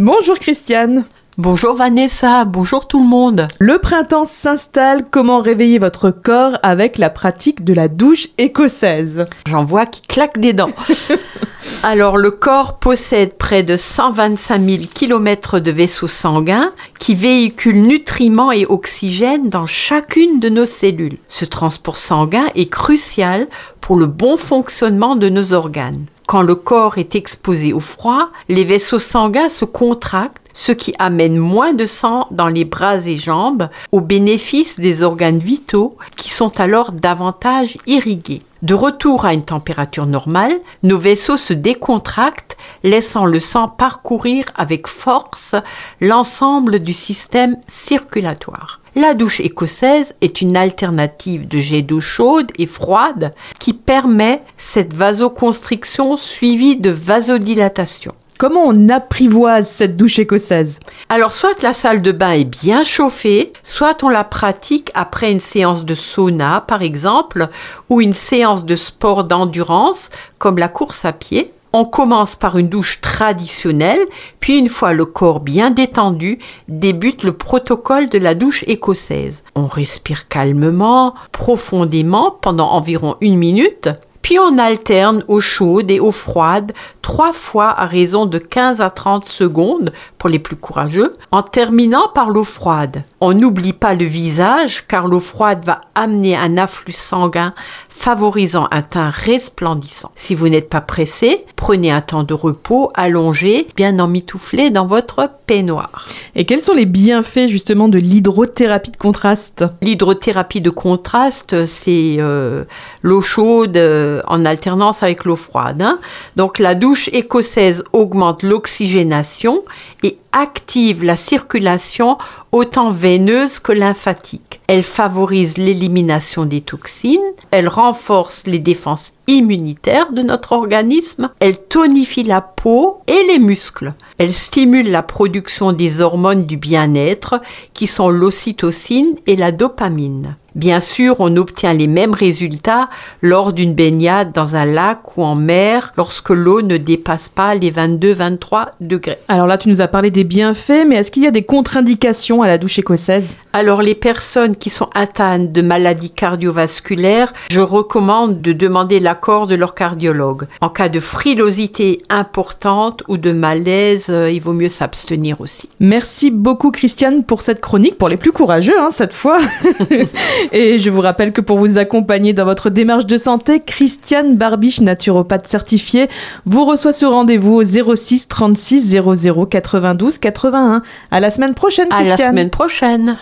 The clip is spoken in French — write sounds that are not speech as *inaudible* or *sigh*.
Bonjour Christiane. Bonjour Vanessa, bonjour tout le monde. Le printemps s'installe, comment réveiller votre corps avec la pratique de la douche écossaise? J'en vois qui claquent des dents. *laughs* Alors le corps possède près de 125 000 km de vaisseaux sanguins qui véhiculent nutriments et oxygène dans chacune de nos cellules. Ce transport sanguin est crucial pour le bon fonctionnement de nos organes. Quand le corps est exposé au froid, les vaisseaux sanguins se contractent ce qui amène moins de sang dans les bras et jambes au bénéfice des organes vitaux qui sont alors davantage irrigués. De retour à une température normale, nos vaisseaux se décontractent, laissant le sang parcourir avec force l'ensemble du système circulatoire. La douche écossaise est une alternative de jet d'eau chaude et froide qui permet cette vasoconstriction suivie de vasodilatation. Comment on apprivoise cette douche écossaise? Alors, soit la salle de bain est bien chauffée, soit on la pratique après une séance de sauna, par exemple, ou une séance de sport d'endurance, comme la course à pied. On commence par une douche traditionnelle, puis une fois le corps bien détendu, débute le protocole de la douche écossaise. On respire calmement, profondément pendant environ une minute, puis on alterne eau chaude et eau froide trois fois à raison de 15 à 30 secondes pour les plus courageux, en terminant par l'eau froide. On n'oublie pas le visage car l'eau froide va amener un afflux sanguin favorisant un teint resplendissant. Si vous n'êtes pas pressé, prenez un temps de repos allongé, bien emmitouflé dans votre peignoir. Et quels sont les bienfaits justement de l'hydrothérapie de contraste? L'hydrothérapie de contraste, c'est euh, l'eau chaude euh, en alternance avec l'eau froide. Hein. Donc la douche écossaise augmente l'oxygénation et active la circulation autant veineuse que lymphatique. Elle favorise l'élimination des toxines, elle renforce les défenses immunitaires de notre organisme, elle tonifie la peau et les muscles, elle stimule la production des hormones du bien-être qui sont l'ocytocine et la dopamine. Bien sûr, on obtient les mêmes résultats lors d'une baignade dans un lac ou en mer lorsque l'eau ne dépasse pas les 22-23 degrés. Alors là, tu nous as parlé des bienfaits, mais est-ce qu'il y a des contre-indications à la douche écossaise? Alors les personnes qui sont atteintes de maladies cardiovasculaires, je recommande de demander l'accord de leur cardiologue. En cas de frilosité importante ou de malaise, euh, il vaut mieux s'abstenir aussi. Merci beaucoup Christiane pour cette chronique, pour les plus courageux hein, cette fois. *laughs* Et je vous rappelle que pour vous accompagner dans votre démarche de santé, Christiane Barbiche, naturopathe certifiée, vous reçoit ce rendez-vous au 06 36 00 92 81. À la semaine prochaine, Christiane. À la semaine prochaine.